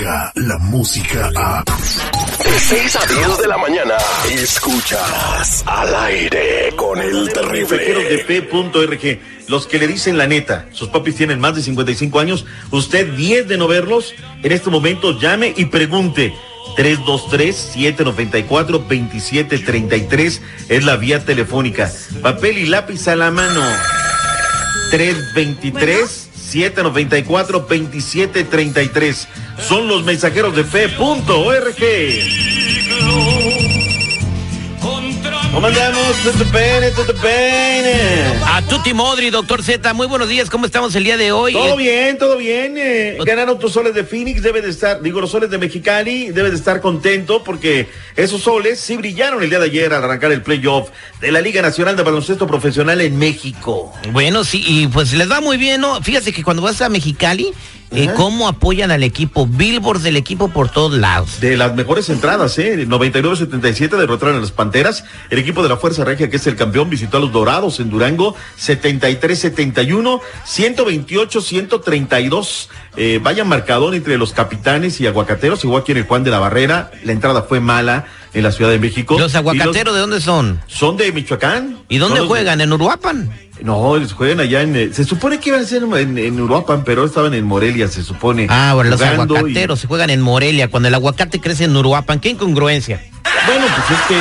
llega la música a... De 6 a 10 de la mañana, escuchas al aire con el terrible. de P.RG, los que le dicen la neta, sus papis tienen más de 55 años, usted 10 de no verlos, en este momento llame y pregunte. 323-794-2733 es la vía telefónica. Papel y lápiz a la mano. 323-794-2733. Son los mensajeros de fe.org. ¿Cómo andamos? A Tuti Modri, doctor Z, muy buenos días, ¿cómo estamos el día de hoy? Todo bien, todo bien. Eh, ganaron tus soles de Phoenix, debe de estar, digo, los soles de Mexicali, debe de estar contento porque esos soles sí brillaron el día de ayer al arrancar el playoff de la Liga Nacional de Baloncesto Profesional en México. Bueno, sí, y pues les va muy bien, ¿no? Fíjate que cuando vas a Mexicali, eh, cómo apoyan al equipo, billboards del equipo por todos lados. De las mejores entradas, ¿eh? 99-77 derrotaron a las Panteras. El equipo de la Fuerza Regia, que es el campeón, visitó a los Dorados en Durango, 73-71, 128-132. Eh, vaya marcador entre los capitanes y aguacateros, igual aquí en el Juan de la Barrera. La entrada fue mala en la Ciudad de México. ¿Los aguacateros de dónde son? Son de Michoacán. ¿Y dónde juegan? ¿En Uruapan? No, juegan allá en. Eh, se supone que iban a ser en, en, Uruapan, pero estaban en Morelia, se supone. Ah, bueno, los aguacateros se juegan en Morelia. Cuando el aguacate crece en Uruapan, ¿qué incongruencia? Bueno, pues es que.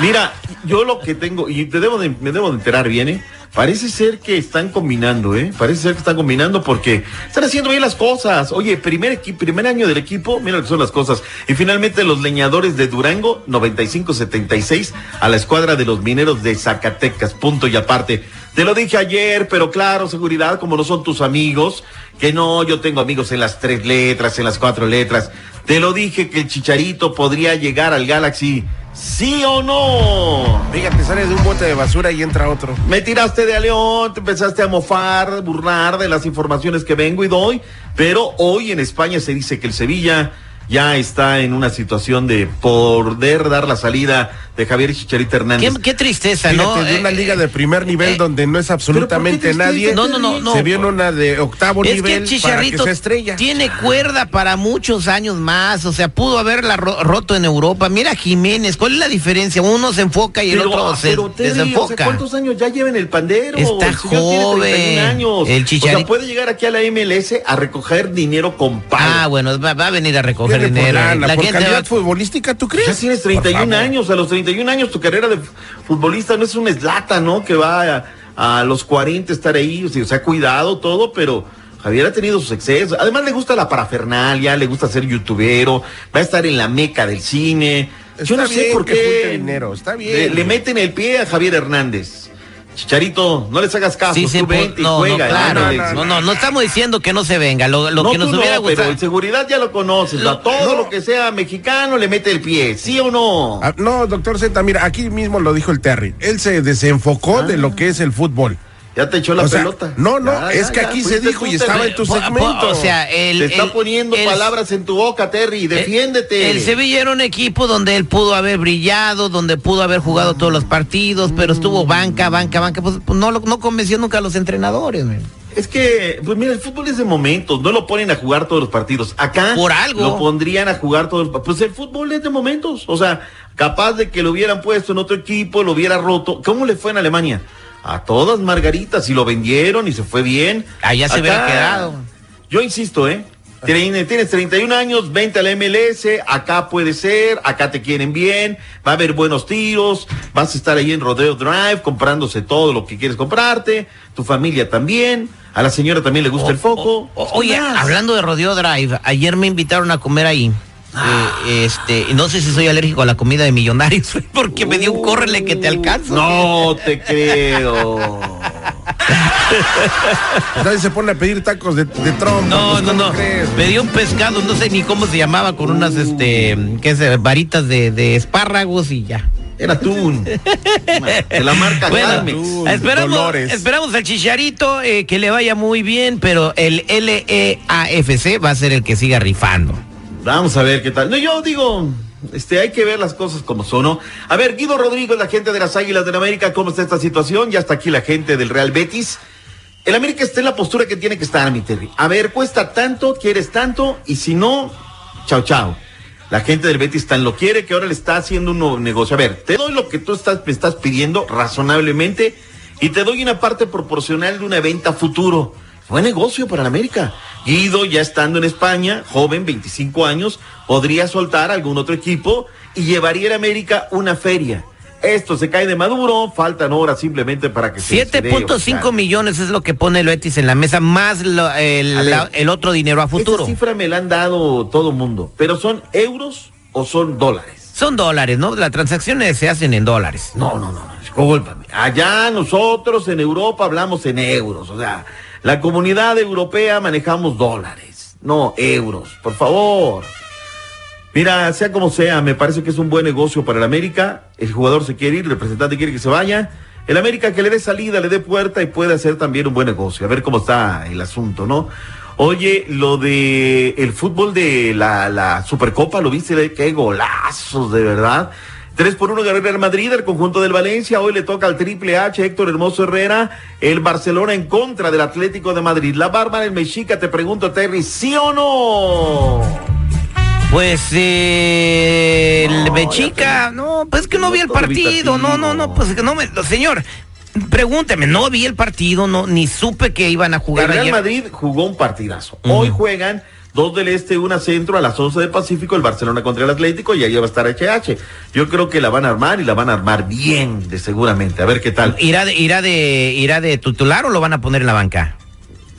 Mira, yo lo que tengo, y te debo de, me debo de enterar bien, ¿eh? Parece ser que están combinando, ¿eh? Parece ser que están combinando porque están haciendo bien las cosas. Oye, primer, primer año del equipo, mira lo que son las cosas. Y finalmente los leñadores de Durango, 95-76, a la escuadra de los mineros de Zacatecas, punto y aparte. Te lo dije ayer, pero claro, seguridad, como no son tus amigos, que no, yo tengo amigos en las tres letras, en las cuatro letras. Te lo dije que el chicharito podría llegar al Galaxy ¿Sí o no? Fíjate, sales de un bote de basura y entra otro. Me tiraste de a león, te empezaste a mofar, burlar de las informaciones que vengo y doy, pero hoy en España se dice que el Sevilla ya está en una situación de poder dar la salida de Javier Chicharito Hernández. Qué, tristeza, ¿no? De una eh, liga de primer nivel eh, donde no es absolutamente nadie. No, no, no, Se vio en una de octavo nivel. que el Chicharito estrella. tiene cuerda para muchos años más. O sea, pudo haberla roto en Europa. Mira Jiménez, ¿cuál es la diferencia? Uno se enfoca y el otro se desenfoca. ¿Cuántos años ya lleva en el pandero? Está joven. años. El Chicharito. O sea, puede llegar aquí a la MLS a recoger dinero con pago. Ah, bueno, va, a venir a recoger la, por calidad futbolística, ¿tú crees? Ya tienes 31 años, a los 31 años tu carrera de futbolista no es un eslata, ¿no? Que va a, los 40 estar ahí, o sea, cuidado todo, pero Javier ha tenido sus excesos. Además le gusta la parafernalia, le gusta ser youtubero, va a estar en la meca del cine. Yo no sé por qué dinero, está bien. le meten el pie a Javier Hernández. Chicharito, no les hagas caso, sí, pues, no, juega. No, no, no, estamos diciendo que no se venga, lo, que nos hubiera gustado. Pero en seguridad ya lo conoces, a todo lo que sea mexicano le mete el pie, ¿sí o no? Ah, no, doctor Z, mira, aquí mismo lo dijo el Terry, él se desenfocó de lo ah. que es el fútbol. Ya te echó la pelota. No, no, es que aquí se dijo y estaba en tu segmento. O sea, él. Te está poniendo palabras en tu boca, Terry, defiéndete. El, Sevilla era un equipo donde él pudo haber brillado, donde pudo haber jugado todos los partidos, pero estuvo banca, banca, banca. Pues, pues no, no convenció nunca a los entrenadores, Es que, pues mira, el fútbol es de momentos, no lo ponen a jugar todos los partidos. Acá por algo lo pondrían a jugar todos los Pues el fútbol es de momentos, o sea, capaz de que lo hubieran puesto en otro equipo, lo hubiera roto. ¿Cómo le fue en Alemania? A todas margaritas y lo vendieron y se fue bien. Allá se hubiera quedado. Yo insisto, ¿eh? Tienes, tienes 31 años, vente al MLS, acá puede ser, acá te quieren bien, va a haber buenos tiros, vas a estar ahí en Rodeo Drive comprándose todo lo que quieres comprarte, tu familia también, a la señora también le gusta el foco. oye, hablando de Rodeo Drive, ayer me invitaron a comer ahí. Eh, este, no sé si soy alérgico a la comida de millonarios, porque me dio un córrele que te alcanza. No te creo. Nadie se pone a pedir tacos de, de trompa. No, pues, no, no. Me dio un pescado, no sé ni cómo se llamaba, con unas este, qué sé, varitas de, espárragos y ya. Era atún. de la marca bueno, esperamos, esperamos al chicharito eh, que le vaya muy bien, pero el LEAFC va a ser el que siga rifando. Vamos a ver qué tal. No, yo digo, este, hay que ver las cosas como son, ¿no? A ver, Guido Rodríguez, la gente de las Águilas del América, ¿cómo está esta situación? Ya está aquí la gente del Real Betis. El América está en la postura que tiene que estar, mi Terry. A ver, cuesta tanto, quieres tanto, y si no, Chao, chao. La gente del Betis tan lo quiere que ahora le está haciendo un nuevo negocio. A ver, te doy lo que tú estás, me estás pidiendo razonablemente y te doy una parte proporcional de una venta futuro. Buen negocio para la América. Guido, ya estando en España, joven, 25 años, podría soltar a algún otro equipo y llevaría a América una feria. Esto se cae de maduro, faltan horas simplemente para que se 7.5 millones es lo que pone el Betis en la mesa, más el, otro dinero a futuro. Esa cifra me la han dado todo mundo, pero ¿son euros o son dólares? Son dólares, ¿no? Las transacciones se hacen en dólares. No, no, no, discúlpame. Allá nosotros en Europa hablamos en euros, o sea, la comunidad europea manejamos dólares, no euros, por favor. Mira, sea como sea, me parece que es un buen negocio para el América. El jugador se quiere ir, el representante quiere que se vaya. El América que le dé salida, le dé puerta y puede hacer también un buen negocio. A ver cómo está el asunto, ¿no? Oye, lo de el fútbol de la, la Supercopa, ¿lo viste? Qué golazos, de verdad. 3 por 1 ganó el Real Madrid, el conjunto del Valencia. Hoy le toca al Triple H, Héctor Hermoso Herrera, el Barcelona en contra del Atlético de Madrid. La Bárbara, el Mexica, te pregunto, Terry, ¿sí o no? Pues eh, el Bechica, no, pues que no vi el partido, no, no, no, pues que no me, señor, pregúnteme, no vi el partido, no, ni supe que iban a jugar. El Real Madrid jugó un partidazo. Hoy juegan dos del este, una centro a las 11 del Pacífico, el Barcelona contra el Atlético y ahí va a estar HH. Yo creo que la van a armar y la van a armar bien, de seguramente. A ver qué tal. ¿Irá de, irá de, irá de titular o lo van a poner en la banca?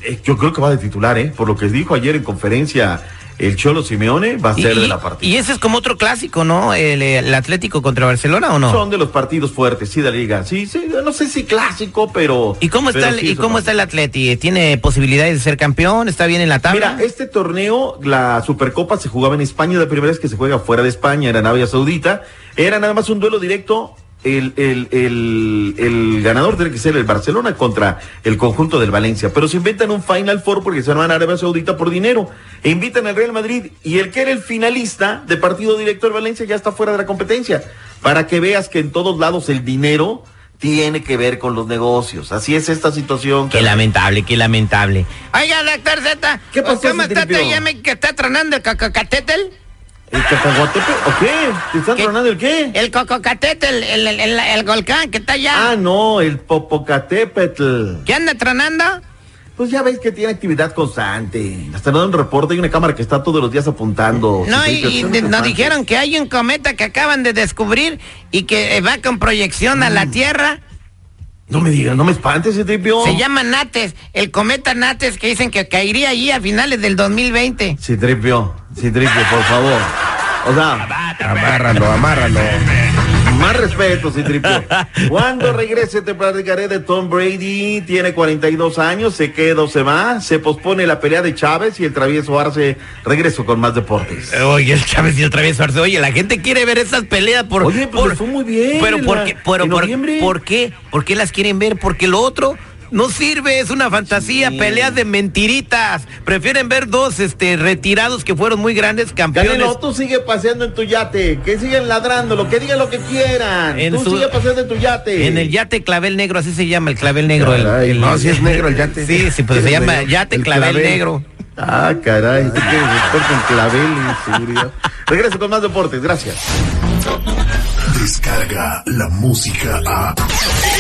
Eh, yo creo que va de titular, ¿eh? Por lo que dijo ayer en conferencia el Cholo Simeone va a ser de la partida. Y ese es como otro clásico, ¿no? El, Atlético contra Barcelona o no? Son de los partidos fuertes, sí, de la liga. Sí, sí, no sé si clásico, pero. ¿Y cómo está, el, ¿y cómo está el Atleti? ¿Tiene posibilidades de ser campeón? ¿Está bien en la tabla? Mira, este torneo, la Supercopa se jugaba en España, la primera vez que se juega fuera de España, era en Arabia Saudita. Era nada más un duelo directo el, el, el, el, ganador tiene que ser el Barcelona contra el conjunto del Valencia. Pero se inventan un Final Four porque se van a Arabia Saudita por dinero. E invitan al Real Madrid y el que era el finalista de partido directo del Valencia ya está fuera de la competencia. Para que veas que en todos lados el dinero tiene que ver con los negocios. Así es esta situación. Qué lamentable, qué lamentable. Oiga, doctor Z, ¿qué pasó? ¿Cómo está, que está tronando el cacacatetel? ¿El cacahuatepe o qué? ¿Te están tronando el qué? El cococatete, el, el, el, el, volcán que está allá. Ah, no, el popocatépetl. ¿Qué anda tronando? Pues ya veis que tiene actividad constante. Hasta dando un reporte, hay una cámara que está todos los días apuntando. No, y, nos dijeron que hay un cometa que acaban de descubrir y que va con proyección a la mm. Tierra. No me digas, no me espantes, ese tripio. Se llama Nates, el cometa Nates que dicen que caería allí a finales del 2020. Sí, tripio, sí, tripio, por favor. O sea, amárralo, amárralo. Más respeto, Citripio. Cuando regrese te platicaré de Tom Brady. Tiene 42 años, se queda o se va. Se pospone la pelea de Chávez y el travieso Arce regreso con más deportes. Oye, el Chávez y el travieso Arce. Oye, la gente quiere ver esas peleas por... Oye, pues fue muy bien. Pero, ¿por qué, pero, por, qué? ¿Por qué las quieren ver? Porque lo otro no sirve, es una fantasía, peleas de mentiritas. Prefieren ver dos este, retirados que fueron muy grandes campeones. No, tú sigue paseando en tu yate, que siguen ladrando, lo que digan lo que quieran. tú sigue paseando en tu yate. En el yate clavel negro, así se llama el clavel negro. el, no, si es negro el yate. Sí, sí, pues se llama yate clavel, negro. Ah, caray, ¿tú quieres con clavel y seguridad? Regreso con más deportes, gracias. Descarga la música a.